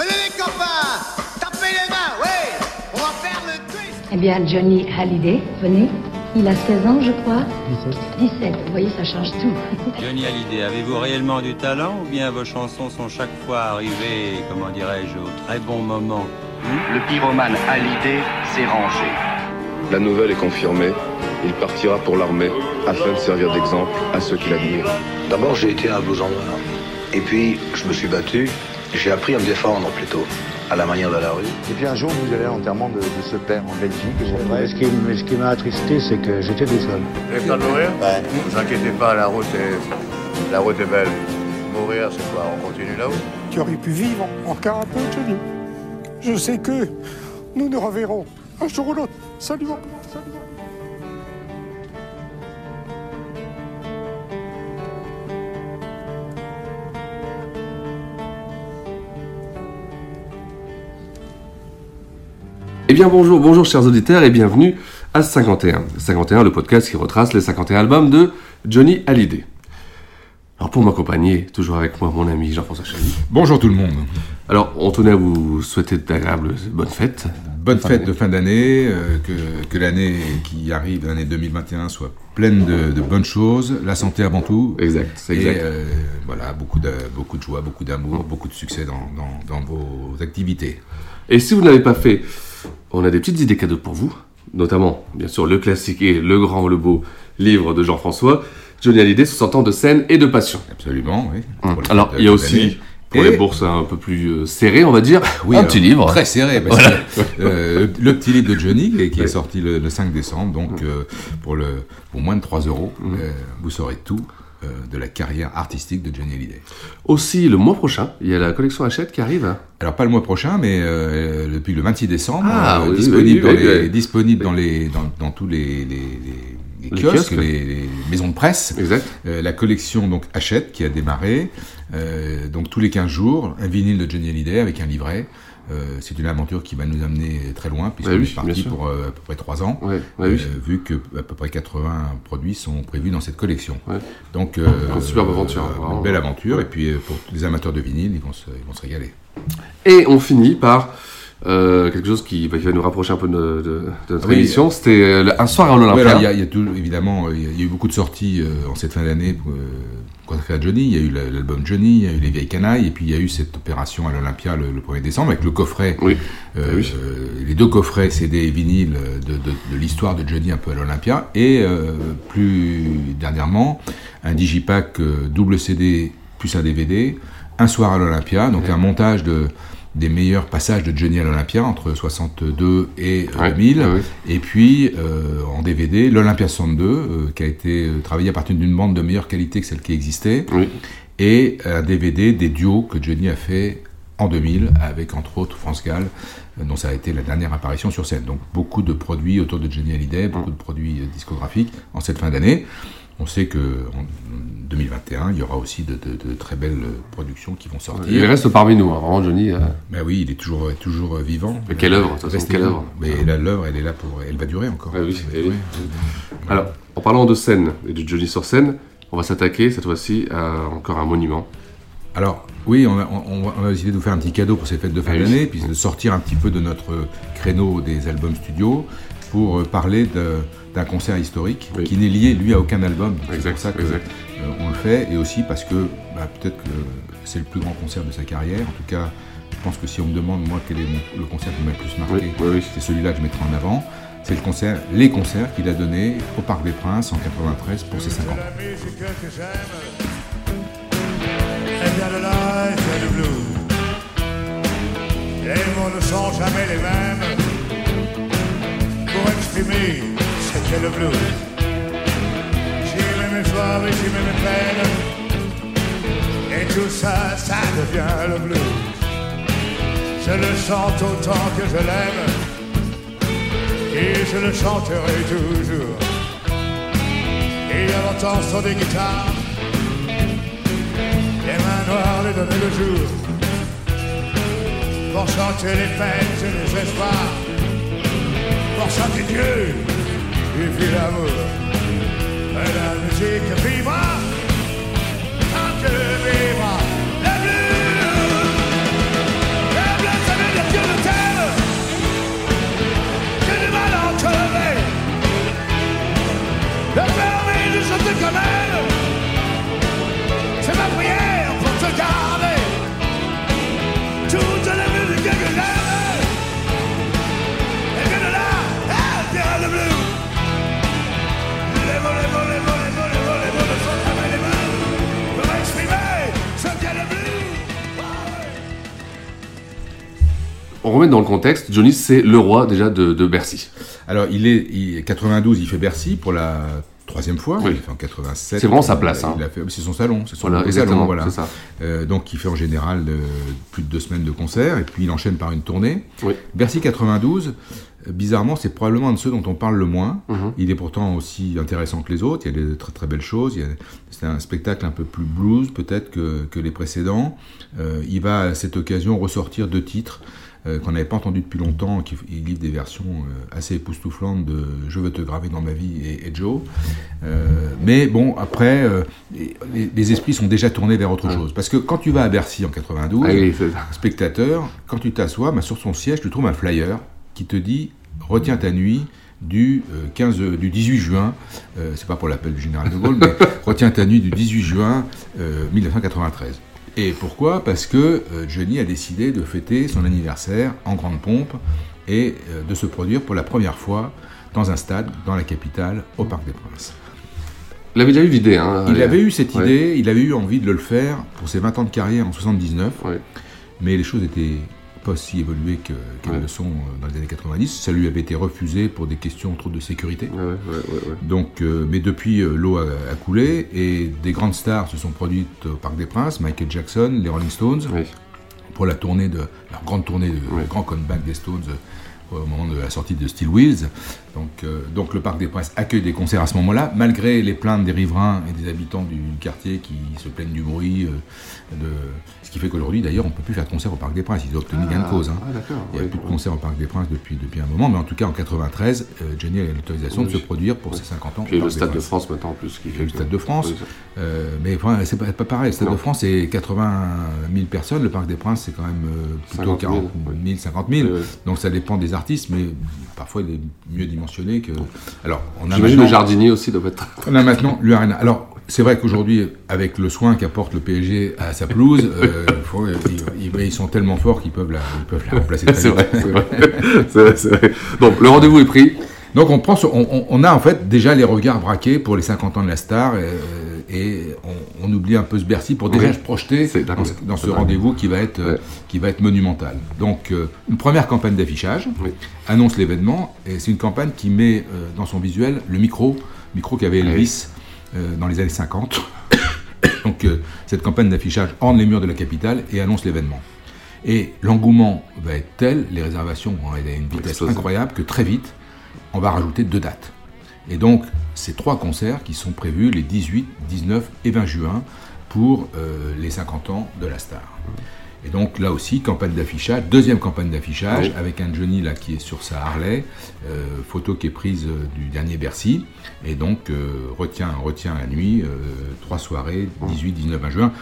Venez les copains Tapez les mains, oui On va faire le twist Eh bien, Johnny Hallyday, venez. Il a 16 ans, je crois. 17. 17, vous voyez, ça change tout. Johnny Hallyday, avez-vous réellement du talent ou bien vos chansons sont chaque fois arrivées, comment dirais-je, au très bon moment? Le pyromane Hallyday s'est rangé. La nouvelle est confirmée. Il partira pour l'armée afin de servir d'exemple à ceux qui l'admirent. D'abord, j'ai été un blouson noir. Et puis, je me suis battu. J'ai appris à me défendre plutôt, à la manière de la rue. Et puis un jour, vous allez à l'enterrement de, de ce père en Belgique. Ouais, ce qui, m- ce qui m'a attristé, c'est que j'étais tout seul. Vous avez peur de mourir Ouais. Ne vous inquiétez pas, la route est, la route est belle. Mourir, c'est quoi On continue là-haut? Tu aurais pu vivre encore un peu, Johnny. Je sais que nous nous reverrons un jour ou l'autre. Salut, salut. Eh bien bonjour, bonjour chers auditeurs et bienvenue à 51. 51, le podcast qui retrace les 51 albums de Johnny Hallyday. Alors pour m'accompagner, toujours avec moi mon ami Jean-François Chaly. Bonjour tout le monde. Alors on tenait à vous souhaiter d'agréables bonnes fêtes. Bonne fête de fin d'année, euh, que, que l'année qui arrive, l'année 2021, soit pleine de, de bonnes choses, la santé avant tout. Exact, c'est Et exact. euh, voilà, beaucoup de, beaucoup de joie, beaucoup d'amour, beaucoup de succès dans, dans, dans vos activités. Et si vous n'avez pas fait, on a des petites idées cadeaux pour vous, notamment bien sûr le classique et le grand, le beau livre de Jean-François, Johnny Hallyday, 60 ans de scène et de passion. Absolument, oui. Hum. Alors il y a aussi, pour Et- les bourses un peu plus euh, serrées on va dire, Oui, un alors, petit livre. Très serré, parce Voilà. que, euh, le, petit livre de Johnny, qui, est sorti le, le 5 décembre, donc euh, pour, le, pour moins de 3 euros, euh, vous saurez tout euh, de la carrière artistique de Johnny Hallyday. Aussi le mois prochain, il y a la collection Hachette qui arrive. Alors pas le mois prochain, mais euh, depuis le 26 décembre, Ah, euh, oui, disponible, oui, dans, les, oui. disponible dans, les, dans, dans tous les, kiosques, les, maisons de presse. Exact. Euh, la collection donc Hachette qui a démarré, euh, donc tous les 15 jours, un vinyle de Johnny Hallyday avec un livret. Euh, c'est une aventure qui va nous amener très loin, puisqu'on Ouais, oui, est parti pour euh, à peu près 3 ans, Ouais, ouais, euh, oui. vu que à peu près 80 produits sont prévus dans cette collection. Ouais. Donc, euh, Une superbe aventure, vraiment. une belle aventure, et puis pour les amateurs de vinyle, ils vont se, ils vont se régaler. Et on finit par euh, quelque chose qui, bah, qui va nous rapprocher un peu de, de- de notre Oui. émission. C'était euh, un soir à l'Olympia. il y a, il y a tout- évidemment, il y a- il y a eu beaucoup de sorties en cette fin d'année à Johnny. Il y a eu la- l'album Johnny, il y a eu Les Vieilles Canailles, et puis il y a eu cette opération à l'Olympia le, le 1er décembre avec le coffret, Oui. euh, Ah oui. euh, les deux coffrets CD et vinyle de, de- de l'histoire de Johnny un peu à l'Olympia, et euh, plus dernièrement, un digipack euh, double CD plus un DVD, un soir à l'Olympia, donc un montage de des meilleurs passages de Johnny à l'Olympia entre 62 et euh, Ouais, 2000. ouais, ouais. Et puis, euh, en DVD, l'Olympia 62, euh, qui a été euh, travaillé à partir d'une bande de meilleure qualité que celle qui existait, Oui. et un DVD des duos que Johnny a fait en 2000, avec entre autres France Gall, euh, dont ça a été la dernière apparition sur scène. Donc beaucoup de produits autour de Johnny Hallyday, beaucoup de produits euh, discographiques en cette fin d'année. On sait que en 2021, il y aura aussi de, de- de très belles euh, productions qui vont sortir. Il reste parmi nous, hein, vraiment Johnny. euh, Ben oui, il est toujours, toujours euh, vivant. Mais quelle œuvre, façon, quelle œuvre. Mais l'œuvre, elle est là pour, elle va durer encore. Oui, oui. ouais. Alors, en parlant de scène et de Johnny sur scène, on va s'attaquer cette fois-ci à encore un monument. Alors, oui, on a, on, va- on a décidé de vous faire un petit cadeau pour ces fêtes de fin Ah d'année, puis de sortir un petit peu de notre créneau des albums studio pour euh, parler de- d'un concert historique Oui. qui n'est lié, lui, à aucun album. C'est pour ça que exact. euh, on le fait, et aussi parce que bah, peut-être que c'est le plus grand concert de sa carrière. En tout cas, je pense que si on me demande, moi, quel est mon- le concert qui m'a le plus marqué, Oui, oui, oui. c'est celui-là que je mettrai en avant. C'est le concert, les concerts qu'il a donnés au Parc des Princes en 93 pour ses 50 ans. Et du blues. Les mots ne sont jamais les mêmes le blues. Mets mes joies et j'y mets mes peines, et tout ça, ça devient le blues. Je le chante autant que je l'aime, et je le chanterai toujours. Et il y a longtemps sur des guitares, les mains noires les donnaient le jour. Pour chanter les peines et les espoirs, pour chanter Dieu J'ai fait l'amour à la musique viva tant que le viva. Le bleu, le bleu, ça veut dire que je t'aime. J'ai du mal à en crever. Le fermer, je te connais. On remet dans le contexte, Johnny c'est le roi déjà de, de Bercy. Alors il est il, 92, il fait Bercy pour la troisième fois. Oui. Il fait en 87. C'est vraiment sa place, hein. C'est son salon. C'est son Voilà, exactement, salon, voilà. ça. Euh, donc il fait en général euh, plus de deux semaines de concert et puis il enchaîne par une tournée. Oui. Bercy 92, euh, bizarrement, c'est probablement un de ceux dont on parle le moins. Mhm. Il est pourtant aussi intéressant que les autres. Il y a des très très belles choses. C'est un spectacle un peu plus blues peut-être que, que les précédents. Euh, il va à cette occasion ressortir deux titres. Euh, qu'on n'avait pas entendu depuis longtemps, qui il livre des versions euh, assez époustouflantes de Je veux te graver dans ma vie et, et Joe. Euh, mais bon, après, les, les esprits sont déjà tournés vers autre chose. Parce que quand tu vas à Bercy en 92, Ah oui, spectateur, quand tu t'assois, bah, sur son siège, tu trouves un flyer qui te dit Retiens ta nuit du, euh, 15, du 18 juin, euh, c'est pas pour l'appel du général de Gaulle, mais Retiens ta nuit du 18 juin euh, 1993. Et pourquoi? Parce que euh, Johnny a décidé de fêter son anniversaire en grande pompe et euh, de se produire pour la première fois dans un stade, dans la capitale, au Parc des Princes. Il avait déjà eu l'idée. Hein, Il avait eu cette Ouais. idée, il avait eu envie de le faire pour ses 20 ans de carrière en 79, Ouais. mais les choses étaient pas si évoluées que- qu'elles Ouais. le sont euh, dans les années 90. Ça lui avait été refusé pour des questions trop de sécurité. Ouais, ouais. Donc, euh, mais depuis, euh, l'eau a, a coulé et des grandes stars se sont produites au Parc des Princes, Michael Jackson, les Rolling Stones, pour la tournée de leur grande tournée le grand comeback des Stones au moment de la sortie de Steel Wheels. Donc, euh, donc le Parc des Princes accueille des concerts à ce moment-là, malgré les plaintes des riverains et des habitants du quartier qui se plaignent du bruit. euh, de... Ce qui fait qu'aujourd'hui, d'ailleurs, on ne peut plus faire de concert au Parc des Princes. Ils ont obtenu gain de cause. hein. Ah. Il n'y a oui, plus de concert au Parc des Princes depuis, depuis un moment, mais en tout cas en 93, euh, Johnny a l'autorisation de se produire pour ses 50 ans. Puis le Stade de. France maintenant en plus. Qui fait le Stade de France. Euh, mais enfin, c'est pas, pas pareil. Le Stade Non. de France, c'est 80 000 personnes. Le Parc des Princes, c'est quand même euh, plutôt 50 000, 40 000, 50 000. Oui, oui. Donc ça dépend des artistes, mais parfois il est mieux dimensionné que. Alors, on a J'imagine le jardinier aussi doit être. on a maintenant l'U-Arena. Alors, c'est vrai qu'aujourd'hui, avec le soin qu'apporte le PSG à sa pelouse, euh, faut- ils, sont tellement forts qu'ils peuvent la, ils peuvent la remplacer C'est vrai. Donc le rendez-vous est pris. Donc on, prend, on, a en fait déjà les regards braqués pour les 50 ans de la star euh, et on, on oublie un peu ce Bercy pour déjà Oui. se projeter dans, ce- dans rendez-vous qui va être euh, Ouais. qui va être monumental. Donc une première campagne d'affichage Oui. annonce l'événement et c'est une campagne qui met dans son visuel le micro micro qu'avait Ah oui. Euh, dans les années 50. Donc euh, cette campagne d'affichage orne les murs de la capitale et annonce l'événement. Et l'engouement va être tel, les réservations vont aller à une vitesse incroyable que très vite, on va rajouter deux dates. Et donc, ces trois concerts qui sont prévus les 18, 19 et 20 juin pour euh, les 50 ans de la star. Et donc là aussi, campagne d'affichage, deuxième campagne d'affichage, Oui. avec un Johnny là qui est sur sa Harley, euh, photo qui est prise euh, du dernier Bercy, et donc euh, retient, retient la nuit, euh, trois soirées, 18, 19, 20 juin.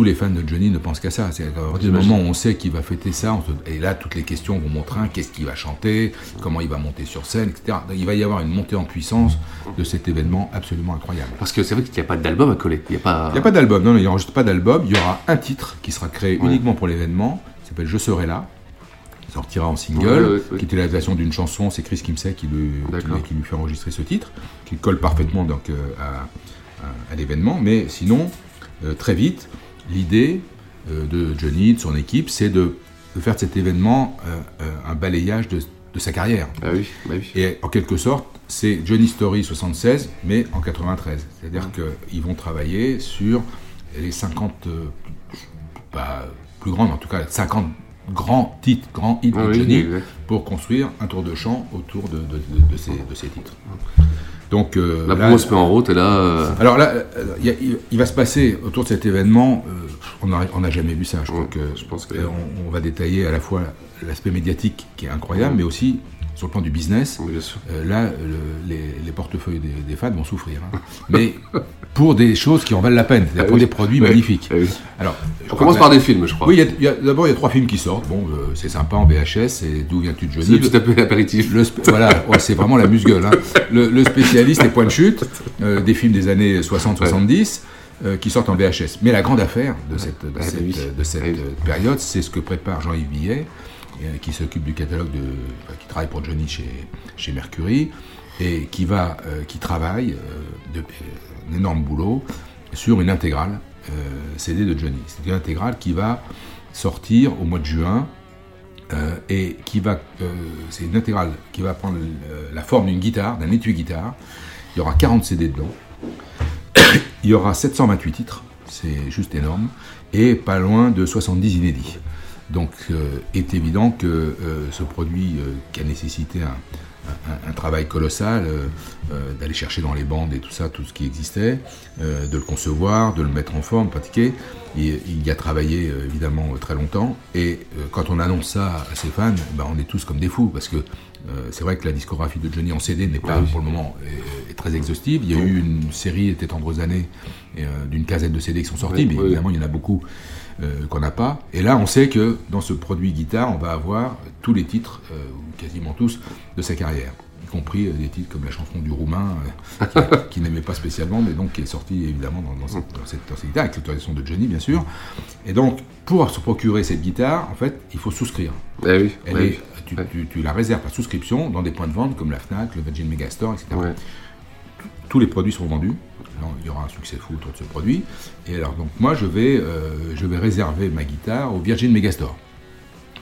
Tous les fans de Johnny ne pensent qu'à ça. C'est à partir du moment où on sait qu'il va fêter ça, on se- et là toutes les questions vont montrer qu'est-ce qu'il va chanter, comment il va monter sur scène, etc. Donc, il va y avoir une montée en puissance de cet événement absolument incroyable. Parce que c'est vrai qu'il n'y a pas d'album à coller. Il n'y a pas. Il n'y a pas d'album, non, non, il n'enregistre pas d'album. Il y aura un titre qui sera créé Ouais. uniquement pour l'événement, qui s'appelle Je serai là. Il sortira en single, qui était la version d'une chanson. C'est Chris Kimsey qui, lui- qui D'accord. lui- qui lui fait enregistrer ce titre, qui colle parfaitement donc, euh, à, à- à l'événement. Mais sinon, euh, très vite, l'idée euh, de Johnny, de son équipe, c'est de, de faire de cet événement euh, euh, un balayage de, de sa carrière. Bah oui, bah oui. Et en quelque sorte, c'est Johnny Story 76, mais en 93. C'est-à-dire qu'ils vont travailler sur les 50, euh, pas plus grandes, en tout cas 50 grands titres, grands hits Ah de oui, Johnny, pour construire un tour de chant autour de, de- de- de ces, de ces titres. Donc, euh, La promo se met en route et là. euh, alors là, euh, il, y a- il- va se passer autour de cet événement, euh, on n'a jamais vu ça. Je crois que, je pense que- euh, on, on va détailler à la fois l'aspect médiatique qui est incroyable, mais aussi sur le plan du business. oui. Euh, là, le- les, les portefeuilles des, des fans vont souffrir. hein. Mais pour des choses qui en valent la peine, c'est-à-dire Ah pour oui. des produits Ouais. magnifiques. Ah oui. Alors, On commence par des films, je crois. Oui, d'abord il y a trois films qui sortent. Bon, euh, c'est sympa en VHS. Et d'où viens-tu de C'est Johnny le petit appel apéritif. le sp- voilà, ouais, c'est vraiment la musgueule. hein. Le, le spécialiste, les points de chute, euh, des films des années 60-70, euh, qui sortent en VHS. Mais la grande affaire de cette, de Ah, cette, oui. de cette Ah oui. période, c'est ce que prépare Jean-Yves Billet, qui s'occupe du catalogue de, enfin, qui travaille pour Johnny chez, chez Mercury, et qui va, euh, qui travaille euh, de, un énorme boulot sur une intégrale euh, CD de Johnny. C'est une intégrale qui va sortir au mois de juin euh, et qui va, euh, c'est une intégrale qui va prendre euh, la forme d'une guitare, d'un étui guitare. Il y aura 40 CD dedans. Il y aura 728 titres, c'est juste énorme, et pas loin de 70 inédits. Donc, euh, est évident que euh, ce produit euh, qui a nécessité un, un- un travail colossal, d'aller chercher dans les bandes et tout ça, tout ce qui existait, de le concevoir, de le mettre en forme, pratiquer. Il, il y a travaillé évidemment très longtemps. Et quand on annonce ça à ses fans, ben, on est tous comme des fous parce que c'est vrai que la discographie de Johnny en CD n'est pas Oui. pour le moment est- est très exhaustive. Il y a eu une série, Tes tendres années, d'une quinzaine de CD qui sont sortis, Oui, mais oui. évidemment il y en a beaucoup euh, qu'on n'a pas. Et là, on sait que dans ce produit guitare, on va avoir tous les titres, euh, quasiment tous, de sa carrière. Y compris euh, des titres comme la chanson du Roumain, euh, qui- n'aimait pas spécialement, mais donc qui est sorti évidemment dans, dans cette, dans cette- dans cette guitare, avec l'autorisation de Johnny, bien sûr. Et donc, pour se procurer cette guitare, en fait, il faut souscrire. Eh oui, Elle est- tu, tu- tu la réserves par souscription dans des points de vente comme la Fnac, le Virgin Megastore, etc. Ouais. Tous les produits seront vendus. Alors, il y aura un succès fou autour de ce produit. Et alors, donc, moi, je vais, euh, je vais réserver ma guitare au Virgin Megastore.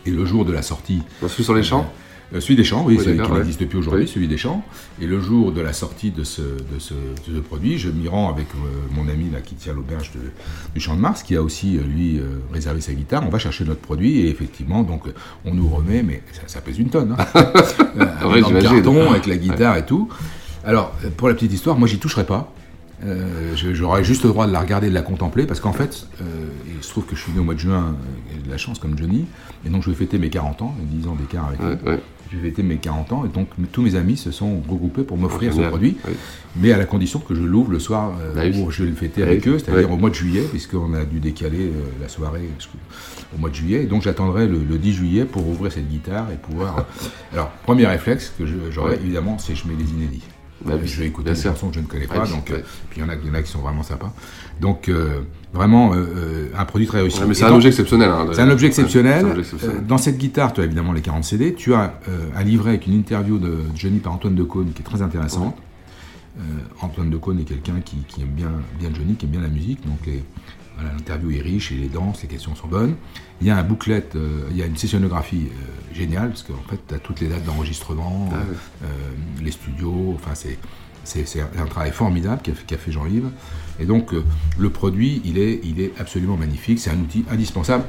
Et le jour de la sortie. Celui sur les champs euh, Celui des champs, oui, Oui, celui qui ouais. n'existe plus aujourd'hui, Oui. celui des champs. Et le jour de la sortie de ce, de ce, de ce produit, je m'y rends avec euh, mon ami là, qui tient l'auberge du Champ de Mars, qui a aussi, euh, lui, euh, réservé sa guitare. On va chercher notre produit et effectivement, donc, euh, on nous remet, mais ça, ça pèse une tonne. Hein. Euh, Ouais, le carton, avec la guitare et tout. Alors, euh, pour la petite histoire, moi, j'y toucherai pas. Euh, J'aurais juste le droit de la regarder, de la contempler, parce qu'en fait, euh, il se trouve que je suis né au mois de juin, euh, j'ai de la chance comme Johnny, et donc je vais fêter mes 40 ans, 10 ans d'écart avec lui. Ouais, ouais. Je vais fêter mes 40 ans, et donc tous mes amis se sont regroupés pour m'offrir ce produit, Oui. mais à la condition que je l'ouvre le soir euh, Bah où je vais le fêter Bah avec oui. eux, c'est-à-dire au mois de juillet, puisqu'on a dû décaler la soirée au mois de juillet, et donc j'attendrai le, le 10 juillet pour ouvrir cette guitare et pouvoir... Alors, premier réflexe que j'aurai, évidemment, c'est je mets les inédits. Bah oui, je vais écouter des sûr. chansons que je ne connais pas, Ouais, donc, ouais. euh, puis il y, en a, y en a qui sont vraiment sympas. Donc, euh, vraiment, euh, un produit très réussi. Ouais, mais c'est un hein, de- c'est un objet exceptionnel. C'est un objet exceptionnel. Dans cette guitare, tu as évidemment les 40 CD. Tu as un livret avec une interview de Johnny par Antoine Decaune qui est très intéressante. Euh, Antoine Decaune est quelqu'un qui, qui aime bien, bien Johnny, qui aime bien la musique. Donc les- voilà, l'interview est riche et les danses, les questions sont bonnes. Il y a un booklet, euh, il y a une sessionographie euh, géniale parce qu'en fait, tu as toutes les dates d'enregistrement, Ah euh, les studios. Enfin, c'est. C'est un travail formidable qu'a fait, qu'a fait Jean-Yves. Et donc, euh, le produit, il est, il est absolument magnifique. C'est un outil indispensable.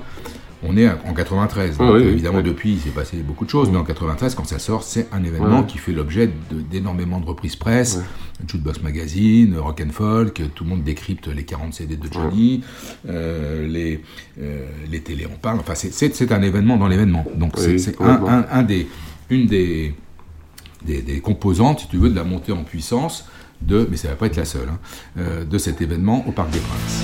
On est en 93. Ah donc, oui, évidemment, oui. depuis, il s'est passé beaucoup de choses. Mais en 93, quand ça sort, c'est un événement Ouais. qui fait l'objet d'énormément de reprises presse. Ouais. Jukebox Magazine, Rock and Folk, tout le monde décrypte les 40 CD de Johnny, euh, les, euh, les télés en parlent. Enfin, c'est- un événement dans l'événement. Donc, c'est- Oui, c'est un, complètement. un- un des, une des, des, des composantes, si tu veux, de la montée en puissance de, mais ça va pas être la seule, hein, euh, de cet événement au Parc des Princes.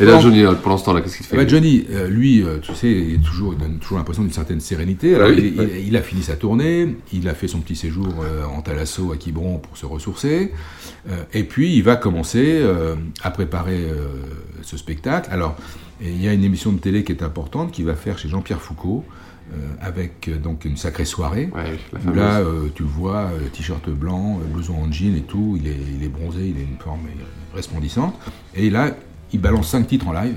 Et là. Johnny, euh, pour l'instant, là, qu'est-ce qu'il fait Eh ben, Johnny, euh, lui, euh, tu sais, il, est toujours, il donne toujours l'impression d'une certaine sérénité. Alors, Ah oui, il, ouais. il- il a fini sa tournée, il a fait son petit séjour en Thalasso à Quiberon pour se ressourcer, et puis il va commencer à préparer ce spectacle. Alors, il y a une émission de télé qui est importante qu'il va faire chez Jean-Pierre Foucault, euh, avec euh, donc une sacrée soirée. Ouais, où là, euh, tu le vois, t-shirt blanc, blouson en jean et tout, il est, il est bronzé, il a une forme resplendissante. Et là, il balance cinq titres en live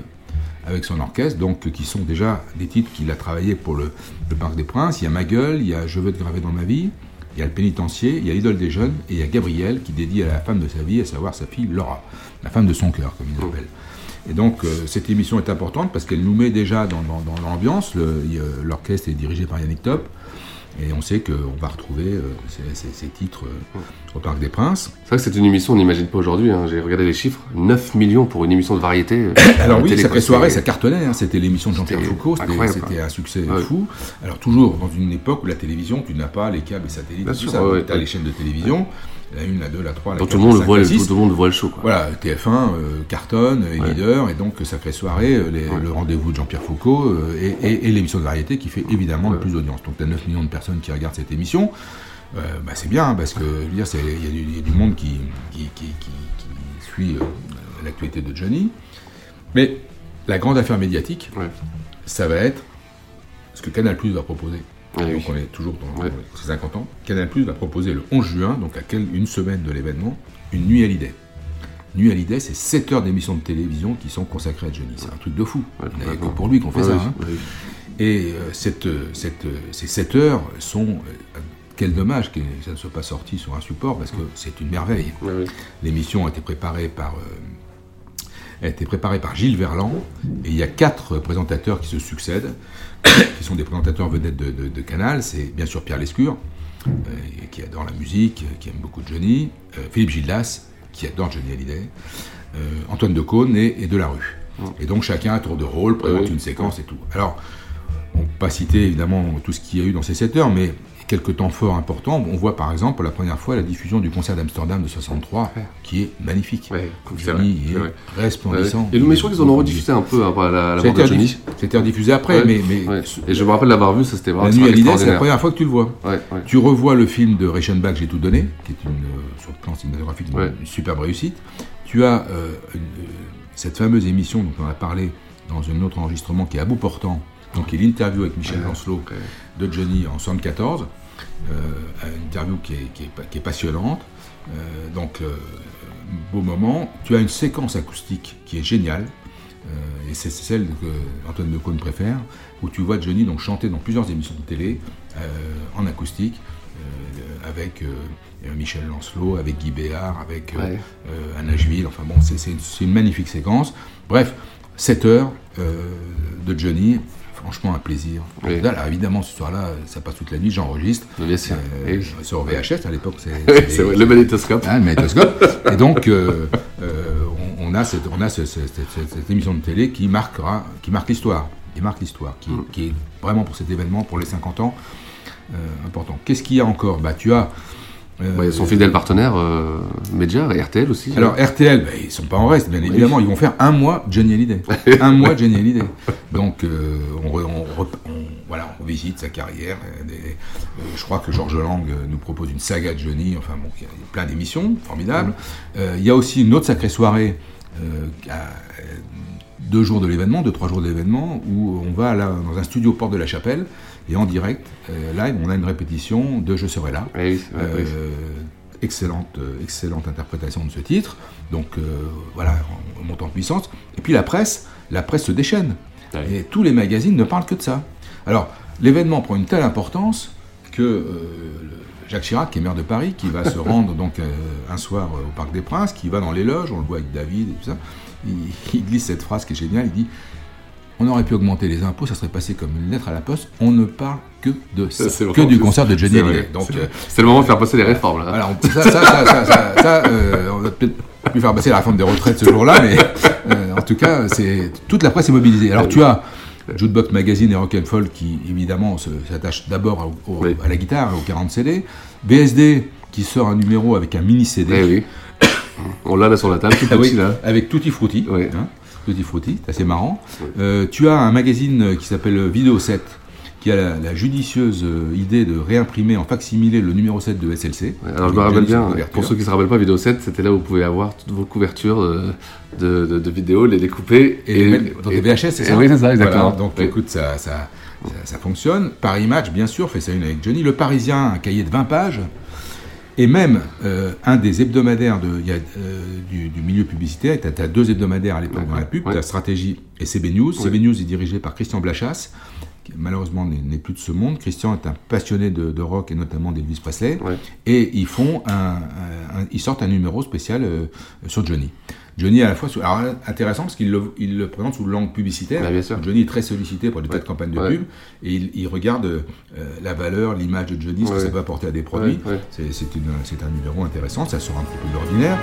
avec son orchestre, donc qui sont déjà des titres qu'il a travaillé pour le, le Parc des Princes. Il y a Ma gueule, il y a Je veux te graver dans ma vie, il y a Le Pénitencier, il y a L'idole des jeunes, et il y a Gabriel qui dédie à la femme de sa vie, à savoir sa fille Laura, la femme de son cœur, comme il l'appelle. Et donc, euh, cette émission est importante parce qu'elle nous met déjà dans, dans- dans l'ambiance. L'orchestre est dirigé par Yannick Top. Et on sait qu'on va retrouver euh, ces, ces- ces titres euh, au Parc des Princes. C'est vrai que c'est une émission, on n'imagine pas aujourd'hui. hein. J'ai regardé les chiffres 9 millions pour une émission de variété. euh, Alors oui, quoi. Soirée, ça cartonnait. hein. C'était l'émission de Jean-Pierre Foucault. C'était un succès Ouais. fou. Alors toujours dans une époque où la télévision, tu n'as pas les câbles et satellites, Bien tout sûr, ça. ouais, tu as ouais. les chaînes de télévision, la 1, la 2, la 3, la Donc 4, tout le monde la le 5, voit, la le- 6. tout le monde voit le show. Quoi. Voilà, TF1 euh, cartonne, Ouais. leader, et donc Sacrée Soirée, euh, le rendez-vous de Jean-Pierre Foucault, euh, et, et- et l'émission de variété qui fait évidemment le plus d'audience. Donc tu as 9 millions de personnes qui regardent cette émission. Euh, bah, c'est bien, parce que il y, a du- il y a du monde qui, qui, qui- qui- qui suit euh, l'actualité de Johnny. Mais la grande affaire médiatique, Ouais. ça va être ce que Canal Plus va proposer. Ah oui. donc on est toujours dans Ouais. dans ces 50 ans. Canal Plus va proposer le 11 juin, donc à quelle- une semaine de l'événement, une nuit à l'idée. Nuit à l'idée, c'est 7 heures d'émissions de télévision qui sont consacrées à Johnny. C'est un truc de fou. Ouais, Il n'y a que pour lui qu'on fait Ouais, ça. oui, hein. oui. Et euh, cette, cette, ces 7 heures sont. Quel dommage que ça ne soit pas sorti sur un support parce que c'est une merveille. Oui. L'émission a été préparée par. euh, a été préparée par Gilles Verland et il y a quatre présentateurs qui se succèdent, qui sont des présentateurs vedettes de, de- de Canal. C'est bien sûr Pierre Lescure, euh, qui adore la musique, qui aime beaucoup Johnny, euh, Philippe Gildas, qui adore Johnny Hallyday, Antoine Decaune et, et Delarue. Et donc chacun à tour de rôle présente Oui. une séquence et tout. Alors, on ne peut pas citer évidemment tout ce qu'il y a eu dans ces 7 heures, mais quelques temps forts importants. On voit par exemple pour la première fois la diffusion du concert d'Amsterdam de 63, qui est magnifique. Ouais, c'est vrai, est vrai. resplendissant. Et nous, mais je crois qu'ils en ont rediffusé un peu après à la, la rediff- C'était rediffusé après, mais. Et je me rappelle l'avoir vu, ça c'était vraiment la nuit à l'idée, c'est la première fois que tu le vois. Tu revois le film de Reichenbach, J'ai tout donné, qui est une, euh, sur le plan cinématographique une, superbe réussite. Tu as euh, une- euh, cette fameuse émission dont on a parlé dans un autre enregistrement qui est à bout portant, donc qui est l'interview avec Michel Lancelot de Johnny en 74. Euh, une interview qui est, qui est pa- qui est passionnante. Euh, donc, euh, beau moment. Tu as une séquence acoustique qui est géniale. Euh, et c'est celle que Antoine Decaune préfère, où tu vois Johnny donc chanter dans plusieurs émissions de télé euh, en acoustique, euh, avec Michel Lancelot, avec Guy Béard, avec Ouais. Anna Juil, enfin bon, c'est- une, une magnifique séquence. Bref, 7 heures de Johnny, franchement un plaisir. Oui. Là, là, évidemment, ce soir-là, ça passe toute la nuit, j'enregistre. Bien sûr. Euh, Oui. sur VHS à l'époque, c'est Oui, le magnétoscope. Hein, le magnétoscope. Et donc, euh, euh, on, on a, cette, on a ce- ce- cette, émission de télé qui marquera, qui marque l'histoire, qui marque l'histoire, qui, Mm. qui est vraiment pour cet événement, pour les 50 ans, important. Qu'est-ce qu'il y a encore? Bah, tu as. Ouais, son fidèle partenaire, euh, Média, et RTL aussi. alors RTL, bah, ils sont pas en reste, bien évidemment. Ils vont faire un mois Johnny Hallyday, un mois Johnny Hallyday. Donc euh, on, on on- voilà, on visite sa carrière. euh, des- euh, je crois que Georges Lang nous propose une saga de Johnny. Enfin bon, il y a plein d'émissions formidables. Euh, il y a aussi une autre sacrée soirée. à, deux jours de l'événement, deux trois jours de l'événement, où on va là dans un studio porte de la Chapelle et en direct, euh, live, on a une répétition de Je serai là. Oui, oui. Euh, excellente, euh, excellente interprétation de ce titre. Donc voilà, on monte en puissance. Et puis la presse, la presse se déchaîne. Et tous les magazines ne parlent que de ça. Alors, l'événement prend une telle importance que euh, Jacques Chirac, qui est maire de Paris, qui va se rendre donc euh, un soir euh, au Parc des Princes, qui va dans les loges, on le voit avec David et tout ça, il, il glisse cette phrase qui est géniale, il dit on aurait pu augmenter les impôts, ça serait passé comme une lettre à la poste. On ne parle que de ça, que du concert de Johnny. Hallyday. C'est- euh, C'est le moment de faire passer les réformes, là. voilà, on- ça, euh, on va peut-être plus faire passer la réforme des retraites ce jour-là, mais euh, en tout cas, c'est toute la presse est mobilisée. Alors tu as Jukebox Magazine et Rock and Folk qui évidemment s'attachent d'abord Oui. à la guitare, aux 40 CD. BSD qui sort un numéro avec un mini CD. Eh oui. On l'a là sur la table, tout Ah oui, petit, là. avec Tutti Frutti. Oui. hein, Tutti Frutti, c'est assez marrant. Euh, tu as un magazine qui s'appelle Vidéo 7 qui a la, la judicieuse euh, idée de réimprimer en facsimilé le numéro 7 de SLC. Ouais, Alors je me rappelle bien, pour ceux qui se rappellent pas, Vidéo 7, c'était là où vous pouvez avoir toutes vos couvertures de, de, de- de vidéos, les découper Et, les mettre dans des VHS, c'est et- ça Oui, c'est ça, exactement. Voilà, donc écoute, ça, ça, ça, ça fonctionne. Paris Match, bien sûr, fait ça une avec Johnny. Le Parisien, un cahier de 20 pages. Et même euh, un des hebdomadaires de, il y a, euh, du, du milieu publicitaire, tu as, deux hebdomadaires à l'époque dans la pub, tu as Stratégie et CB News. CB News est dirigé par Christian Blachas, qui malheureusement n'est n'est plus de ce monde. Christian est un passionné de, de rock et notamment d'Elvis Presley. Et ils, font un, un- un- ils sortent un numéro spécial euh, sur Johnny. Johnny à la fois, sous- alors intéressant parce qu'il le, il le présente sous langue publicitaire. Johnny est très sollicité pour des tas de campagnes de Ouais. pub et il, il regarde euh, la valeur, l'image de Johnny, ce que ça peut apporter à des produits. C'est un numéro intéressant, ça sort un petit peu de l'ordinaire.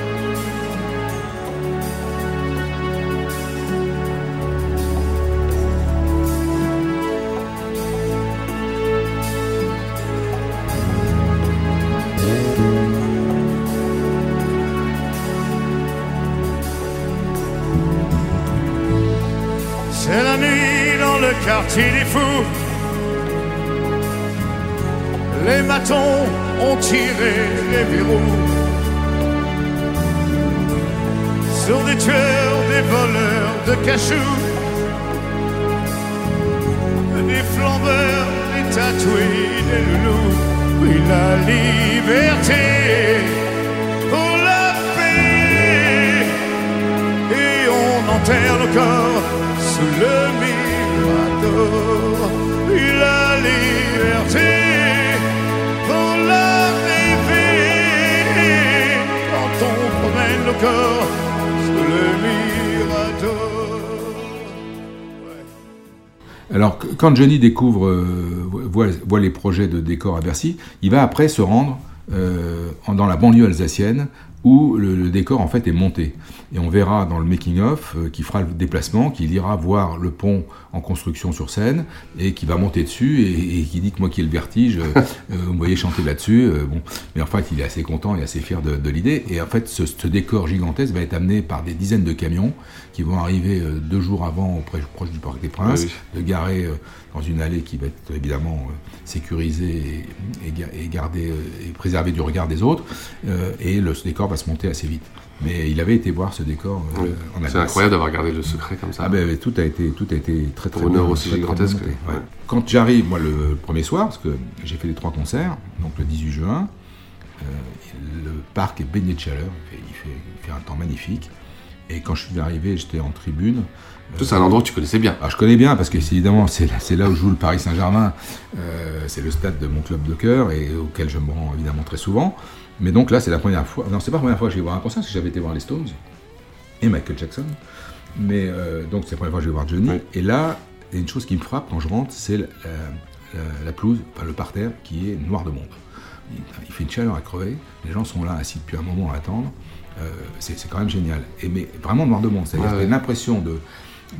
Matons ont tiré les verrous sur des tueurs, des voleurs de cachou, des flambeurs, des tatoués, des loulous. Oui, la liberté pour la paix et on enterre le corps sous le mirador. Et Alors, qu- quand Johnny découvre, euh, voit, voit les projets de décor à Bercy, il va après se rendre euh, dans la banlieue alsacienne où le, le décor en fait est monté. Et on verra dans le making-of euh, qui fera le déplacement, qu'il ira voir le pont en construction sur scène et qui va monter dessus et, et qui dit que moi qui ai le vertige, euh, vous me voyez chanter là-dessus. bon. Mais en fait, il est assez content et assez fier de, de l'idée. Et en fait, ce, ce décor gigantesque va être amené par des dizaines de camions qui vont arriver euh, deux jours avant auprès, proche du Parc des Princes, Oui, de garer euh, dans une allée qui va être évidemment euh, sécurisée et, et ga- et gardée et préservée du regard des autres. Et le ce décor va se monter assez vite. Mais il avait été voir ce décor Oui. en C'est incroyable d'avoir gardé le secret comme ça. Ah ben, tout a été tout a été très très bien, aussi très, gigantesque, monté, ouais. ouais. Quand j'arrive moi le premier soir parce que j'ai fait les trois concerts donc le 18 juin euh, le parc est baigné de chaleur il fait, il fait- il fait un temps magnifique et quand je suis arrivé j'étais en tribune Tout, c'est un endroit que tu connaissais bien. alors, je connais bien parce que c'est évidemment c'est là, où joue le Paris Saint-Germain. Euh, c'est le stade de mon club de cœur et auquel je me rends évidemment très souvent. Mais donc là c'est la première fois. Non c'est pas la première fois que je vais voir un concert parce que j'avais été voir les Stones et Michael Jackson. Mais euh, donc c'est la première fois que je vais voir Johnny. Et là il y a une chose qui me frappe quand je rentre c'est la, la- la pelouse, enfin le parterre qui est noir de monde. Il, il fait une chaleur à crever. Les gens sont là assis depuis un moment à attendre. Euh, c'est quand même génial. Et mais vraiment noir de monde. C'est-à-dire Ouais, qu'il y a ouais. une impression de,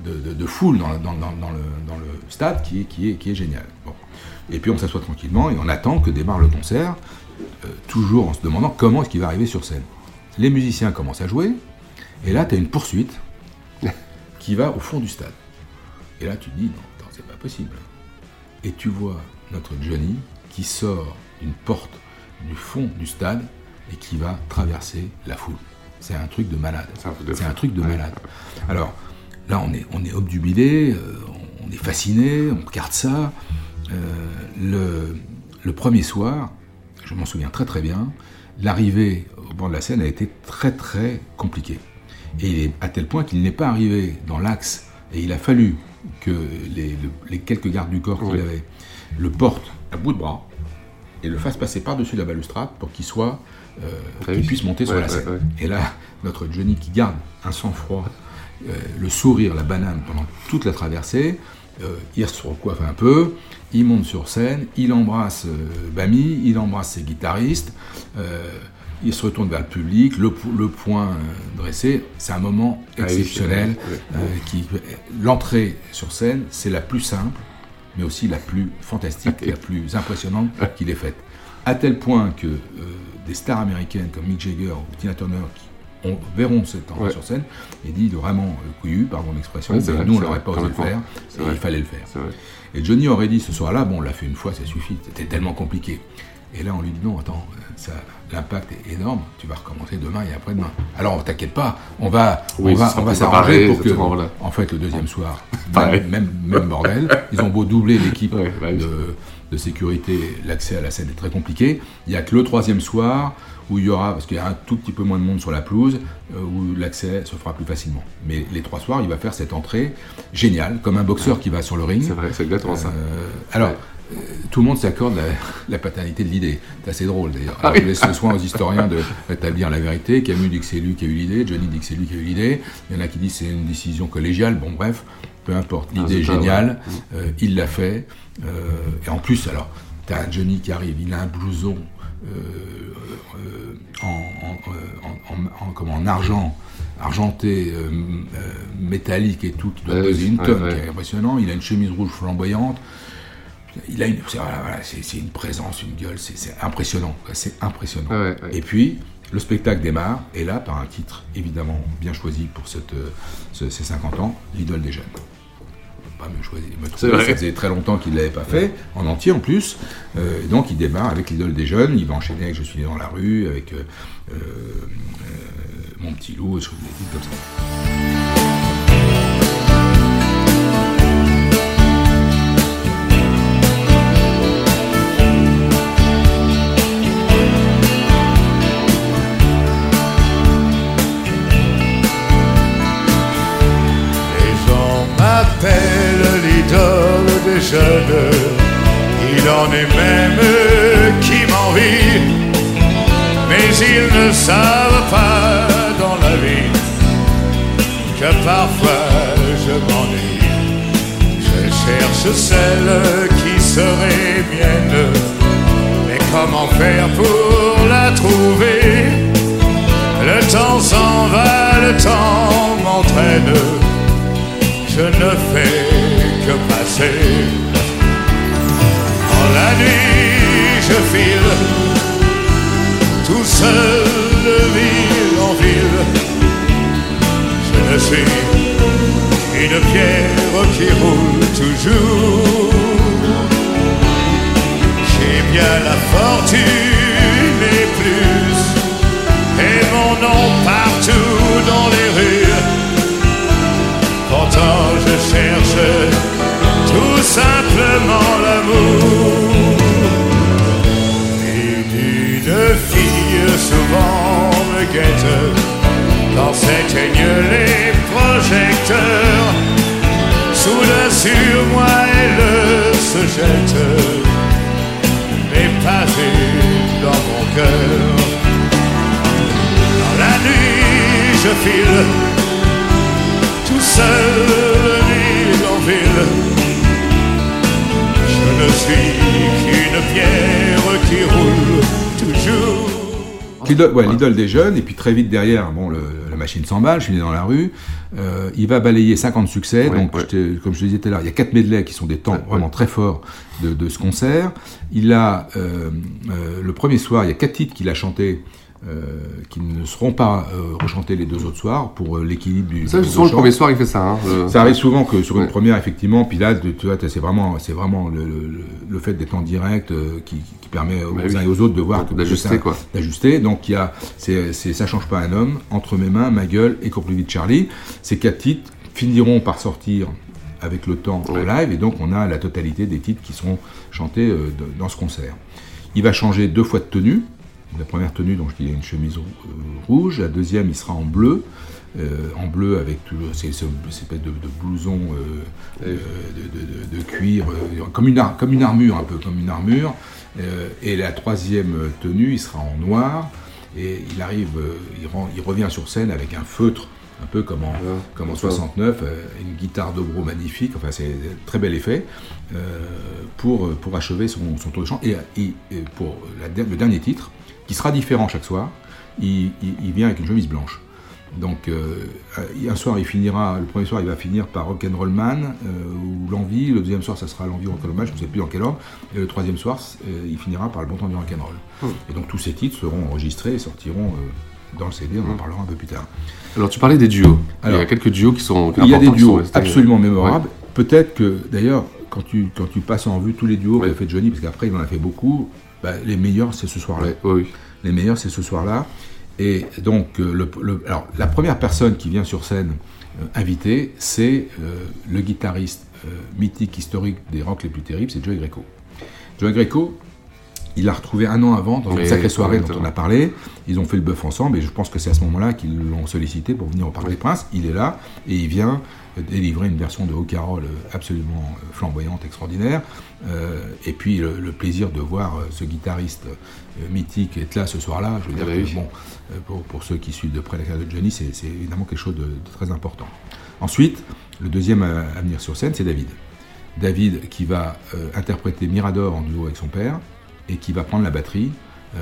de, de- de foule dans, dans- dans- dans le, dans le stade qui est, qui est, qui est génial. Bon. Et puis on s'assoit tranquillement et on attend que démarre le concert, euh, toujours en se demandant comment est-ce qu'il va arriver sur scène. Les musiciens commencent à jouer, et là tu as une poursuite qui va au fond du stade. Et là tu te dis, non, attends, c'est pas possible. Et tu vois notre Johnny qui sort d'une porte du fond du stade et qui va traverser la foule. C'est un truc de malade. C'est un truc de malade. Alors là, on est, on est obnubilé, euh, on est fasciné, on regarde ça. Euh, le, le premier soir, je m'en souviens très très bien, l'arrivée au bord de la scène a été très très compliquée. Et il est à tel point qu'il n'est pas arrivé dans l'axe et il a fallu que les, le- les quelques gardes du corps qu'il Oui. avait le portent à bout de bras et le fassent passer par-dessus la balustrade pour qu'il soit euh, Ah puisse monter sur la scène. ouais. Et là, notre Johnny qui garde un sang-froid, euh, le sourire, la banane pendant toute la traversée, euh, il se recoiffe un peu, il monte sur scène, il embrasse euh, Bami, il embrasse ses guitaristes, il se retourne vers le public, le, po- le poing euh, dressé. C'est un moment Ah oui, exceptionnel. L'entrée sur scène, c'est la plus simple, mais aussi la plus fantastique, la plus impressionnante qu'il ait faite. À tel point que euh, des stars américaines comme Mick Jagger ou Tina Turner qui ont- verront cette entrée Ouais. sur scène et dit vraiment euh, couillu, pardon l'expression, Ouais, mais nous on n'aurait pas osé le faire, et vrai. il fallait le faire. Et Johnny aurait dit ce soir-là, bon, on l'a fait une fois, ça suffit, c'était tellement compliqué. Et là, on lui dit non, attends, ça, l'impact est énorme. Tu vas recommencer demain et après-demain. Alors, t'inquiète pas, on va, Oui, on va, on va s'arranger pour que, en fait, le deuxième soir, même, même, même bordel. Ils ont beau doubler l'équipe Ouais, bah de, de sécurité, l'accès à la scène est très compliqué. Il n'y a que le troisième soir où il y aura, parce qu'il y a un tout petit peu moins de monde sur la pelouse, euh, où l'accès se fera plus facilement. Mais les trois soirs, il va faire cette entrée géniale, comme un boxeur qui va sur le ring. C'est vrai, c'est exactement ça. Euh, alors, euh, tout le monde s'accorde la, la paternité de l'idée. C'est assez drôle d'ailleurs. Ah Alors. Je laisse le soin aux historiens de rétablir la vérité. Camus dit que c'est lui qui a eu l'idée, Johnny dit que c'est lui qui a eu l'idée. Il y en a qui disent que c'est une décision collégiale. Bon, bref, peu importe. Ah, L'idée est géniale. Euh, il l'a fait. Euh, et en plus, alors, t'as un Johnny qui arrive, il a un blouson euh, en, en, en- en- comment, en argent argenté, métallique et tout, qui doit peser une tonne, ouais. qui est impressionnant. Il a une chemise rouge flamboyante. Il a une, c'est, voilà, voilà, c'est, c'est une présence, une gueule, c'est, impressionnant, c'est impressionnant. Ouais. Et puis, le spectacle démarre, et là, par un titre évidemment bien choisi pour cette, ce- ces 50 ans, L'idole des jeunes. Pas me trouver, vrai. ça faisait très longtemps qu'il ne l'avait pas fait, en entier en plus. Euh, et donc, il démarre avec L'idole des jeunes, il va enchaîner avec Je suis né dans la rue, avec euh, euh, Mon petit loup, des choses des titres comme ça. Ne savent pas dans la vie que parfois je m'ennuie. Je cherche celle qui serait mienne. Mais comment faire pour la trouver? Le temps s'en va, le temps m'entraîne. Je ne fais que passer. En la nuit, je file seul de ville en ville. Je ne suis qu'une pierre qui roule toujours. J'ai bien la fortune quand s'éteignent les projecteurs. Soudain sur moi elle se jette, pas une dans mon cœur. Dans la nuit je file tout seul ville en ville. Je ne suis qu'une pierre qui roule toujours. L'idole, ouais, des jeunes, et puis très vite derrière, bon, le- la machine s'emballe, je suis né dans la rue. Euh, il va balayer 50 succès, Ouais, donc ouais. je t'ai- comme je te disais tout à l'heure, il y a quatre medleys qui sont des temps vraiment très forts de, de ce concert. Il a euh, euh, le premier soir, il y a quatre titres qu'il a chantés. Euh, qui ne seront pas euh, rechantés les deux autres soirs pour euh, l'équilibre du. Ça, souvent, le premier soir, il fait ça. hein, le- Ça arrive souvent que sur une Ouais. première, effectivement, puis là, tu vois, c'est vraiment, c'est vraiment le, le- le fait d'être en direct euh, qui, qui permet aux Bah uns oui. et aux autres de voir que D'ajuster, que ça- quoi. D'ajuster. Donc il y a, c'est, ça change pas un homme entre mes mains, ma gueule et plus vite Charlie. Ces quatre titres finiront par sortir avec le temps en Ouais. live, et donc on a la totalité des titres qui seront chantés dans ce concert. Il va changer deux fois de tenue. La première tenue, donc je dis, il a une chemise euh, rouge. La deuxième, il sera en bleu. euh, en bleu avec le- ces, ces- ces espèces de, de blouson euh, euh, de, de- de- de cuir, comme, une comme une armure, un peu comme une armure. Et la troisième tenue, il sera en noir. Et il arrive, il, rend- il revient sur scène avec un feutre, un peu comme en, comme en 69, euh, une guitare dobro magnifique, enfin c'est un très bel effet, pour, pour achever son, son tour de chant. Et, et- et pour la le dernier titre, qui sera différent chaque soir, il, il- il vient avec une chemise blanche. Donc euh, un soir il finira, le premier soir il va finir par Rock'n'Roll Man euh, ou L'Envie, le deuxième soir ça sera L'Envie Rock'n'Roll Man, je ne sais plus dans quel ordre, et le troisième soir euh, il finira par Le Bon Temps du Rock'n'Roll. Hmm. Et donc tous ces titres seront enregistrés et sortiront dans le CD, on en parlera un peu plus tard. Alors, tu parlais des duos. Alors, il y a quelques duos qui sont. Il y a des duos sont absolument mémorables. Peut-être que, d'ailleurs, quand tu, quand tu passes en vue tous les duos qu'a fait Johnny, parce qu'après il en a fait beaucoup, bah, Les meilleurs, c'est ce soir-là. oui. Les meilleurs, c'est ce soir-là. Et donc, euh, le, le- alors, la première personne qui vient sur scène euh, invitée, c'est euh, le guitariste euh, mythique, historique des rocks les plus terribles, c'est Joey Greco. Joey Greco, il l'a retrouvé un an avant dans une Oui, sacrée soirée dont on a parlé. Ils ont fait le bœuf ensemble et je pense que c'est à ce moment-là qu'ils l'ont sollicité pour venir au Parc des Princes. Il est là et il vient délivrer une version de Carole euh, absolument euh, flamboyante, extraordinaire. Euh, et puis le, le plaisir de voir ce guitariste mythique être là ce soir-là. Je veux Ah dire bah que, oui. bon, pour, pour ceux qui suivent de près la carrière de Johnny, c'est évidemment quelque chose de, de très important. Ensuite, le deuxième à, à venir sur scène, c'est David. David qui va euh, interpréter Mirador en duo avec son père et qui va prendre la batterie euh,